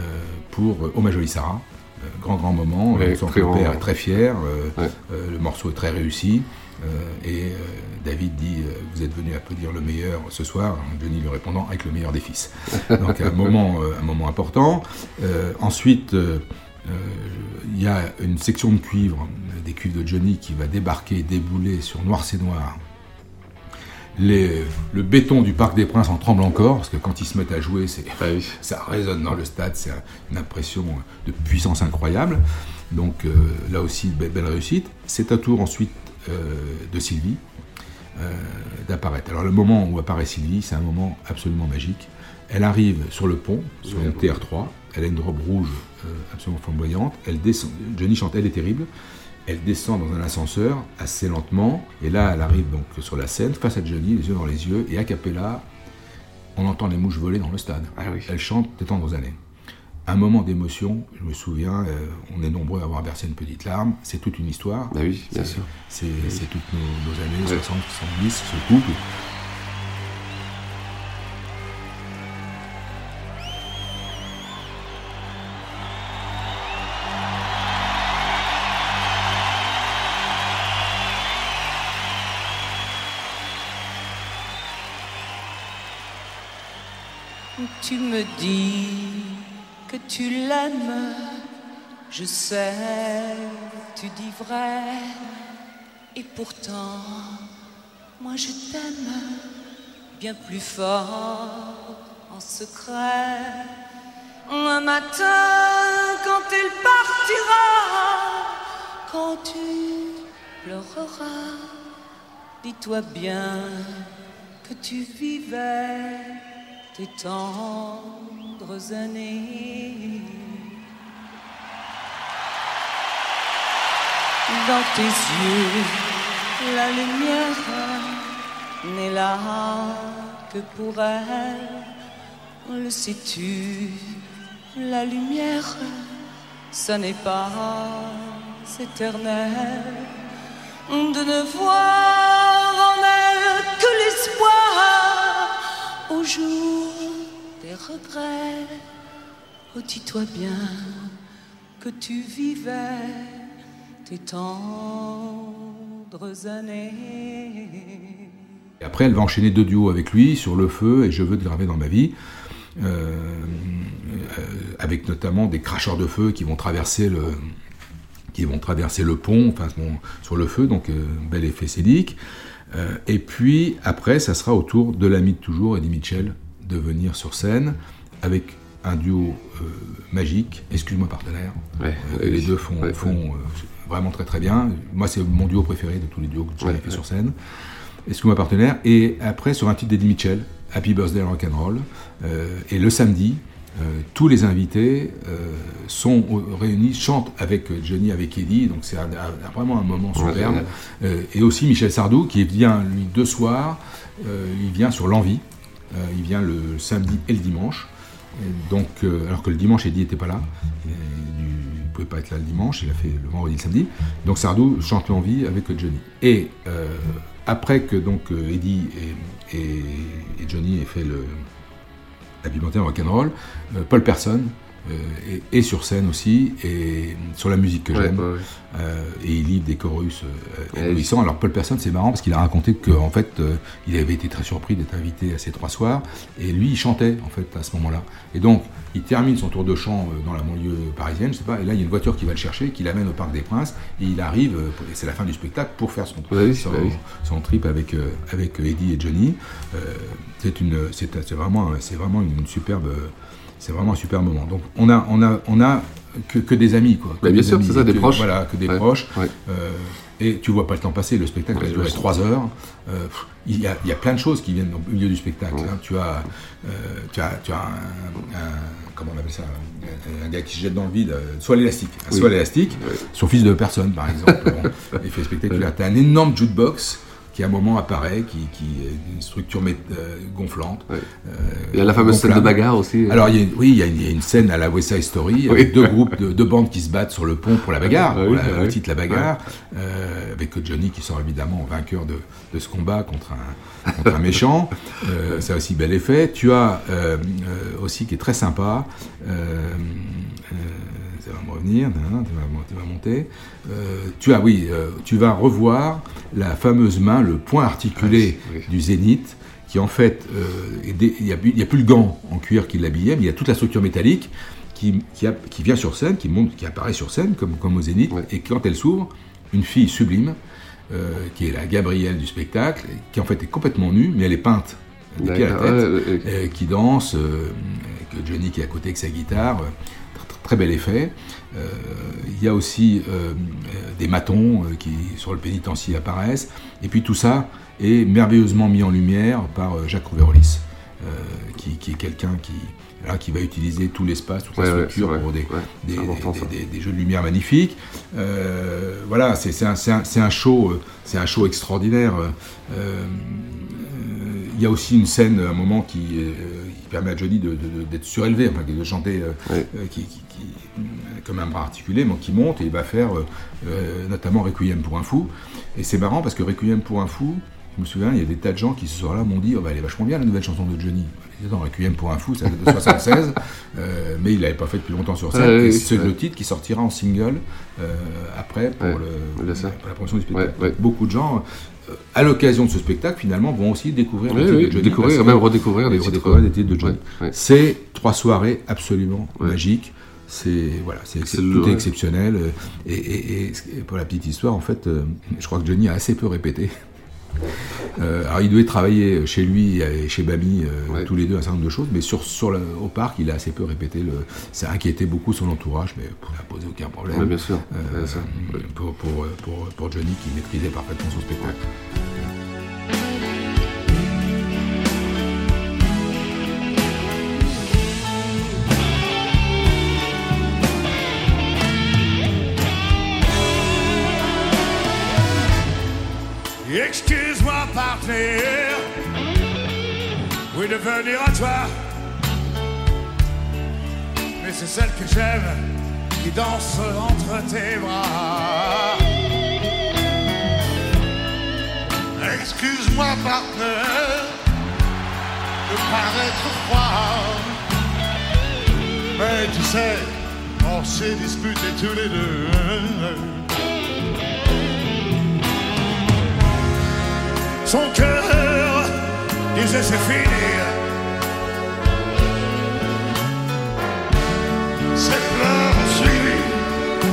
pour euh, Oh ma jolie Sarah. Euh, grand grand moment, Ouais, on sent que très le grand, père est très fier, euh, Ouais. euh, le morceau est très réussi euh, et euh, David dit euh, vous êtes venu applaudir le meilleur ce soir, Johnny lui répondant avec le meilleur des fils. Donc un moment, euh, un moment important. Euh, ensuite, euh, euh, il y a une section de cuivre, euh, des cuivres de Johnny qui va débarquer, débouler sur Noir c'est Noir. Les- le béton du Parc des Princes en tremble encore, parce que quand ils se mettent à jouer, c'est, ça résonne dans le stade, c'est un- une impression de puissance incroyable. Donc euh, là aussi, be- belle réussite. C'est à tour ensuite euh, de Sylvie euh, d'apparaître. Alors le moment où apparaît Sylvie, c'est un moment absolument magique. Elle arrive sur le pont, sur une TR3, elle a une robe rouge absolument flamboyante, elle descend, Johnny chante Elle est terrible, elle descend dans un ascenseur assez lentement, et là elle arrive donc sur la scène, face à Johnny, les yeux dans les yeux, et a cappella, on entend les mouches voler dans le stade. Elle chante Des tendres années. Un moment d'émotion, je me souviens, euh, on est nombreux à avoir versé une petite larme, c'est toute une histoire. Bah oui, bien C'est- sûr. C'est c'est toutes nos, nos années, Ouais. 60, 70, ce couple. Tu me dis que tu l'aimes, je sais, tu dis vrai, et pourtant, moi je t'aime bien plus fort en secret. Un matin, quand elle partira, quand tu pleureras, dis-toi bien que tu vivais tes tendres années. Dans tes yeux, la lumière n'est là que pour elle. Le sais-tu, la lumière, ça n'est pas éternel. De ne voir des regrets. Oh, dis-toi bien que tu vivais tes tendres années. Et après, elle va enchaîner deux duos avec lui sur Le Feu et Je veux te graver dans ma vie, euh, euh, avec notamment des cracheurs de feu qui vont traverser le, qui vont traverser le pont, enfin bon, sur le feu, donc euh, bel effet scénique. Euh, et puis après, ça sera au tour de l'ami de toujours, Eddie Mitchell, de venir sur scène avec un duo euh, magique, Excuse-moi partenaire. Ouais, oui, les deux font, Ouais, font, ouais. vraiment très très bien. Moi, c'est mon duo préféré de tous les duos que j'ai fait sur scène. Excuse-moi partenaire. Et après, sur un titre d'Eddie Mitchell, Happy Birthday Rock'n'Roll. Euh, et le samedi, euh, tous les invités euh, sont réunis, chantent avec euh, Johnny, avec Eddie. Donc c'est vraiment un moment superbe. Euh, et aussi Michel Sardou, qui vient, lui, deux soirs. Il vient sur l'envie. Il vient le samedi et le dimanche. Et donc, alors que le dimanche, Eddie n'était pas là. Il ne pouvait pas être là le dimanche, il a fait le vendredi et le samedi. Donc Sardou chante l'envie avec Johnny. Et après que donc Eddie et, et- et Johnny aient fait le Birthday Rock'n'Roll, euh, Paul Person euh, est sur scène aussi, et sur la musique que Ouais, j'aime. ouais. Euh, et il livre des chorus euh, éblouissants. Alors Paul Person, c'est marrant parce qu'il a raconté qu'en fait, euh, il avait été très surpris d'être invité à ces trois soirs, et lui, il chantait en fait à ce moment-là. Et donc, il termine son tour de chant euh, dans la banlieue parisienne, je sais pas, et là, il y a une voiture qui va le chercher, qui l'amène au Parc des Princes, et il arrive, euh, et c'est la fin du spectacle, pour faire son, Ouais, oui, son, bah oui. son trip avec, euh, avec Eddie et Johnny. Euh, c'est vraiment, c'est vraiment une, superbe, c'est vraiment un super moment. Donc on a, on a, on a que, que des amis, quoi. Que Bah, bien des sûr, c'est ça, des que- proches. Voilà, que des Ouais, proches. ouais. Euh, et tu vois pas le temps passer, le spectacle va durer je trois heures. Euh, il, y a, il y a plein de choses qui viennent au milieu du spectacle. hein. Tu as, euh, tu as, tu as un, un- comment on appelle ça, un, gars qui se jette dans le vide, soit l'élastique, soit l'élastique, son fils de personne par exemple, bon, effet spectaculaire. Tu as un énorme jukebox qui à un moment apparaît, qui, qui est une structure euh, gonflante. Euh, Il y a la fameuse scène de bagarre aussi. Alors il y a une- oui, il y, a une, il y a une scène à la West Side Story, avec deux groupes, de, deux bandes qui se battent sur le pont pour la bagarre, Oui, pour la- oui. le titre La Bagarre, euh, avec Johnny qui sort évidemment vainqueur de, de ce combat contre un, contre un méchant. Euh, ça a aussi bel effet. Tu as euh, euh, aussi qui est très sympa. euh, euh, ça va me revenir, hein, tu, vas, tu vas monter. Euh, tu as, oui, euh, tu vas revoir la fameuse main, le point articulé du zénith, qui en fait, euh, il n'y a, plus- il y a plus le gant en cuir qui l'habillait, mais il y a toute la structure métallique qui, qui, a- qui vient sur scène, qui, monte, qui apparaît sur scène, comme, comme au zénith, et quand elle s'ouvre, une fille sublime, euh, qui est la Gabrielle du spectacle, qui en fait est complètement nue, mais elle est peinte des pieds à la tête, euh, qui danse, euh, avec Johnny qui est à côté avec sa guitare, très bel effet. Euh, Il y a aussi euh, des matons euh, qui sur le pénitencier apparaissent, et puis tout ça est merveilleusement mis en lumière par Jacques Rouvérolis, qui, qui est quelqu'un qui, là, qui va utiliser tout l'espace, toute la Ouais, structure pour des, Ouais, jeux de lumière magnifiques. Euh, voilà, c'est un, show, c'est un show extraordinaire. Euh, euh, Il y a aussi une scène, à un moment, qui, qui permet à Johnny d'être surélevé, enfin, de chanter euh, euh, qui, qui- qui- comme un bras articulé, mais qui monte et il va faire euh, notamment Requiem pour un fou. Et c'est marrant parce que Requiem pour un fou, je me souviens, il y a des tas de gens qui ce soir-là m'ont dit oh, bah, elle est vachement bien la nouvelle chanson de Johnny. Dis, Attends, Requiem pour un fou, ça date de 76, euh, mais il l'avait pas fait depuis longtemps sur scène. Ah, oui, c'est le titre qui sortira en single euh, après pour, Ouais, le, bien sûr. pour la promotion du spectacle. Ouais, ouais. Beaucoup de gens, à l'occasion de ce spectacle, finalement, vont aussi découvrir Oui, les titres oui, de Johnny. découvrir, même redécouvrir titres. redécouvrir des titres de Johnny. Ouais, ouais. C'est trois soirées absolument magiques. C'est voilà, c'est tout est exceptionnel. Et, et- et- et pour la petite histoire, en fait, euh, je crois que Johnny a assez peu répété. Euh, alors il devait travailler chez lui et chez Bami euh, tous les deux un certain nombre de choses, mais sur, sur le- au parc il a assez peu répété. Le, ça a inquiété beaucoup son entourage, mais ça n'a posé aucun problème. Ouais, bien sûr, Euh, bien sûr. pour, pour, pour, pour Johnny qui maîtrisait parfaitement son spectacle. Partenaire, oui de venir à toi. Mais c'est celle que j'aime qui danse entre tes bras. Excuse-moi, partenaire, de paraître froid. Mais tu sais, on s'est disputé tous les deux. Son cœur disait c'est fini. Suivi.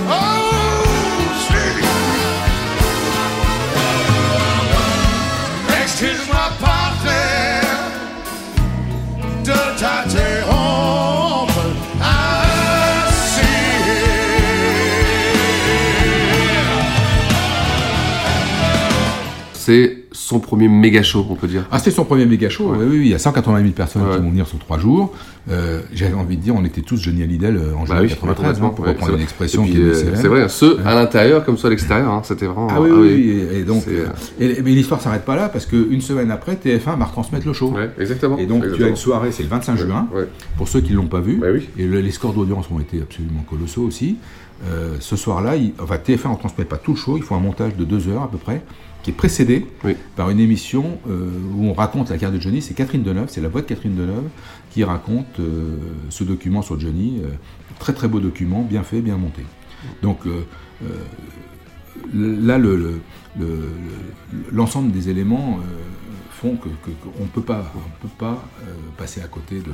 Oh, de t'interrompre ainsi. C'est son premier méga show, on peut dire. Ah, c'était son premier méga show. Oui, oui, il y a 180 000 personnes qui vont venir sur trois jours. Euh, J'avais envie de dire, on était tous Johnny Hallyday euh, en Bah juillet oui, 93, complètement, hein, pour ouais, reprendre une expression puis, qui est euh. C'est vrai, ceux à l'intérieur comme ceux à l'extérieur, hein, c'était vraiment. Ah oui, oui, oui, et, donc, euh, et- mais l'histoire s'arrête pas là parce qu'une semaine après, TF1 va retransmettre le show. exactement. Et donc tu as une soirée, c'est le 25 juin, pour ceux qui ne l'ont pas vu. Bah Et le- les scores d'audience ont été absolument colossaux aussi. Euh, ce soir-là, enfin, TF1 ne transmet pas tout le show, il faut un montage de deux heures à peu près, qui est précédé par une émission euh, où on raconte la carrière de Johnny. C'est Catherine Deneuve, c'est la voix de Catherine Deneuve qui raconte euh, ce document sur Johnny. euh, très très beau document, bien fait, bien monté. Donc là, le- le- le- le- l'ensemble des éléments font que que- qu'on ne peut pas, on peut pas passer à côté de,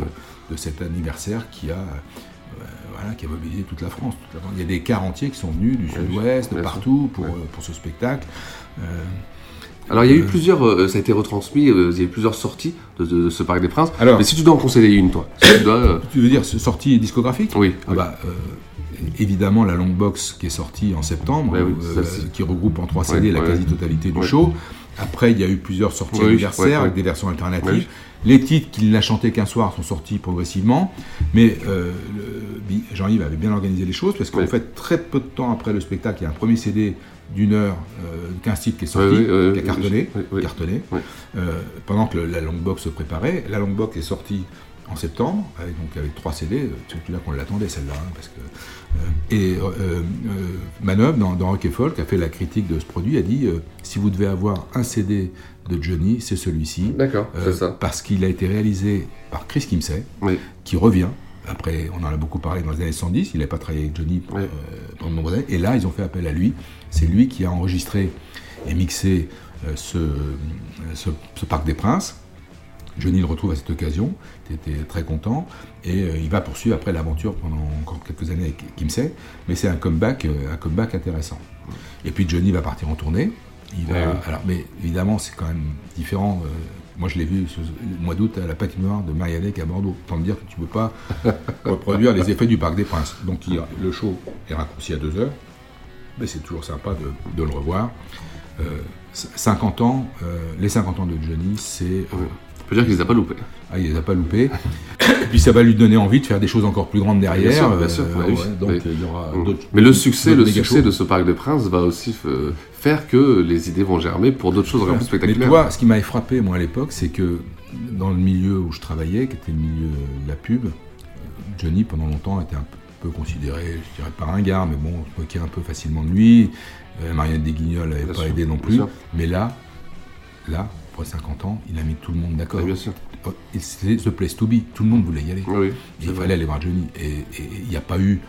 de cet anniversaire qui a, voilà, qui a mobilisé toute la France. toute la France. Il y a des cars entiers qui sont venus du sud-ouest, de partout, pour, pour ce spectacle. Euh, Alors il y a eu plusieurs, euh, ça a été retransmis, euh, il y a eu plusieurs sorties de, de- de ce Parc des Princes. Alors- Mais si tu dois en conseiller une, toi, si tu dois, euh, Tu veux dire sortie discographique Oui, Ah oui. bah, évidemment la long box qui est sortie en septembre, oui, qui regroupe en trois CD Ouais, la ouais. quasi-totalité du Ouais. show. Après, il y a eu plusieurs sorties anniversaires avec des versions alternatives. Les titres qu'il n'a chantés qu'un soir sont sortis progressivement, mais Jean-Yves avait bien organisé les choses parce qu'en fait, très peu de temps après le spectacle, il y a un premier CD d'une heure, euh, 15 titres qui est sorti, qui a cartonné, euh, pendant que la long box se préparait. La long box est sortie en septembre, avec, donc avec trois CD, euh, c'est celui-là qu'on l'attendait celle-là, hein, parce que euh, et euh, euh, Manœuvre dans, dans Rock et Folk a fait la critique de ce produit, a dit si vous devez avoir un CD de Johnny, c'est celui-ci, D'accord, c'est ça. parce qu'il a été réalisé par Chris Kimsey, Oui. qui revient. Après, on en a beaucoup parlé dans les années 110, il n'avait pas travaillé avec Johnny euh, pendant de nombreuses années, et là, ils ont fait appel à lui. C'est lui qui a enregistré et mixé euh, ce, ce, ce Parc des Princes. Johnny le retrouve à cette occasion, il était très content, et euh, il va poursuivre après l'aventure pendant encore quelques années avec Kimsey, mais c'est un comeback, un comeback intéressant. Et puis Johnny va partir en tournée. Il alors, mais évidemment, c'est quand même différent. Euh, moi, je l'ai vu ce, mois d'août à la patinoire de Marianec à Bordeaux. Tant dire que tu ne peux pas reproduire les effets du Parc des Princes. Donc, le show est raccourci à deux heures, mais c'est toujours sympa de, de le revoir. Euh, c- 50 ans, euh, les 50 ans de Johnny, c'est. euh, peut dire qu'il les a pas loupés. ah, il les a pas loupés. Et puis ça va lui donner envie de faire des choses encore plus grandes derrière. Bien sûr, bien sûr, Euh, ouais, ouais, donc Oui. il y aura Mm. d'autres. Mais le succès, le succès de ce Parc des Princes va aussi euh, faire que les idées vont germer pour d'autres choses encore plus Mais spectaculaires. tu vois, ce qui m'avait frappé, moi, à l'époque, c'est que dans le milieu où je travaillais, qui était le milieu de la pub, euh, Johnny, pendant longtemps, était un peu considéré, je dirais pas ringard, mais bon, on se moquait un peu facilement de lui. Euh, Marianne Desguignols n'avait pas sûr, aidé non plus. sûr. Mais là, là, pour 50 ans, il a mis tout le monde d'accord. Ouais, bien sûr. Oh, C'était The Place to Be, tout le monde voulait y aller. Oui, Et il vrai. fallait aller voir Johnny. Et il n'y a pas eu.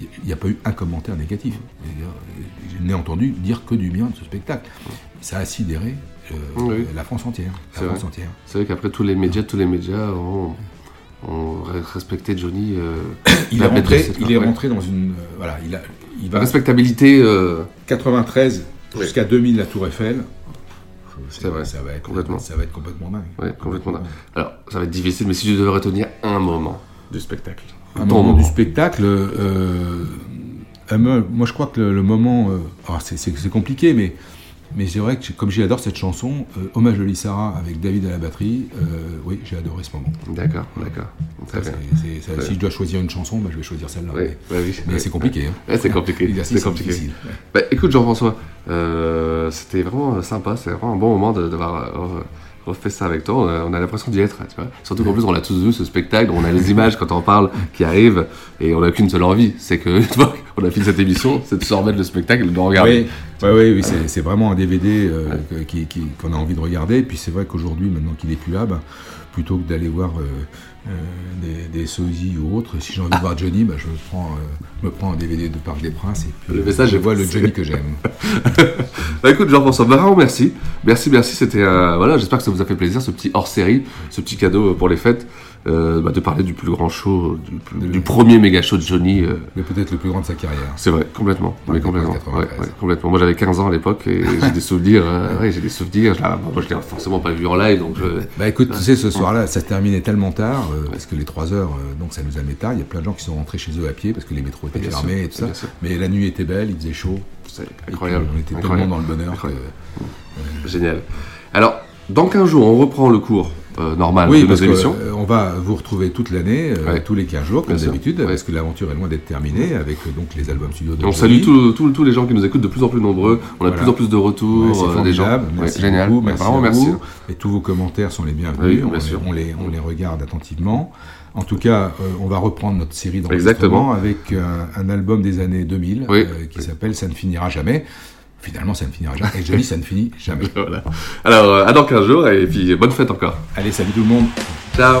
Il n'y a pas eu un commentaire négatif. Je n'ai entendu dire que du bien de ce spectacle. Ça a sidéré euh, Oui. la France entière. La C'est France vrai. entière. C'est vrai qu'après tous les médias, tous les médias ont, ont re- respecté Johnny. euh, Il est rentré, il est ouais. rentré dans une. euh, voilà, il, a, il va. respectabilité. euh, 93 Oui. jusqu'à 2000, la Tour Eiffel. C'est vrai, Ça va être complètement. Ça va être complètement dingue. ouais, complètement dingue. Alors, ça va être difficile, mais si tu devais retenir un moment du spectacle. Un moment du spectacle. euh, euh, moi, je crois que le, le moment. euh, c'est compliqué, mais, mais c'est vrai que comme j'adore cette chanson, euh, Hommage de Lissara avec David à la batterie, euh, oui, j'ai adoré ce moment. D'accord, d'accord. Si je dois choisir une chanson, bah, je vais choisir celle-là. Oui, mais bah oui, mais c'est compliqué. hein. C'est compliqué. C'est compliqué. Bah, écoute, Jean-François, euh, c'était vraiment sympa. C'est vraiment un bon moment de- d'avoir euh, refait ça avec toi. On a, on a l'impression d'y être, tu vois. Surtout qu'en plus, on l'a tous vu, ce spectacle. On a les images quand on parle qui arrivent et on n'a qu'une seule envie. C'est que, tu vois, on a fini cette émission, c'est de se remettre le spectacle et de le regarder. Oui, ouais, oui, c'est- vraiment un DVD euh, qui- qu'on a envie de regarder. Et puis c'est vrai qu'aujourd'hui, maintenant qu'il est plus là, ben, plutôt que d'aller voir euh, des, des sosies ou autres, si j'ai envie de voir Johnny, ben, je me prends, euh, me prends un DVD de Parc des Princes et puis Le euh, message je vois le. Johnny que j'aime. Bah écoute Jean-François, bah, vraiment merci. Merci, merci, c'était euh, voilà, j'espère que ça vous a fait plaisir ce petit hors-série, ce petit cadeau pour les fêtes, euh, bah, de parler du plus grand show, du, plus- du premier méga show de Johnny. euh, Mais peut-être le plus grand de sa carrière. c'est vrai, complètement, mais complètement, 93. ouais, ouais, complètement. Moi j'avais 15 ans à l'époque et j'ai des souvenirs, euh, ouais, j'ai des souvenirs. Je bon, moi je l'ai forcément pas vu en live, donc je... Bah écoute, tu sais, ce soir-là, ça se terminait tellement tard, euh, parce que les 3 heures, euh, donc ça nous a mis tard. Il y a plein de gens qui sont rentrés chez eux à pied, parce que les métros étaient sûr, fermés et tout ça. bien sûr. Mais la nuit était belle, il faisait chaud. c'est incroyable. On était incroyable. tellement dans le bonheur. Que- Génial. Alors, dans 15 jours, on reprend le cours euh, normal Oui, de nos parce émissions. qu'on va vous retrouver toute l'année, euh, Ouais. tous les 15 jours, comme d'habitude, Ouais. parce que l'aventure est loin d'être terminée, avec euh, donc les albums studio de On salue tous les gens qui nous écoutent de plus en plus nombreux. On a de Voilà. plus en plus de retours, Ouais, c'est euh, des gens. Merci génial. beaucoup, merci vraiment. Et tous vos commentaires sont les bienvenus. Oui, on, bien les- sûr. on les, on les regarde attentivement. En tout cas, euh, on va reprendre notre série Exactement. d'enregistrements avec un, un album des années 2000 Oui. euh, qui s'appelle Ça ne finira jamais. Finalement, ça ne finira jamais. Et je dis ça ne finit jamais. Voilà. Alors, euh, à dans 15 jours et puis bonne fête encore. Allez, salut tout le monde. Ciao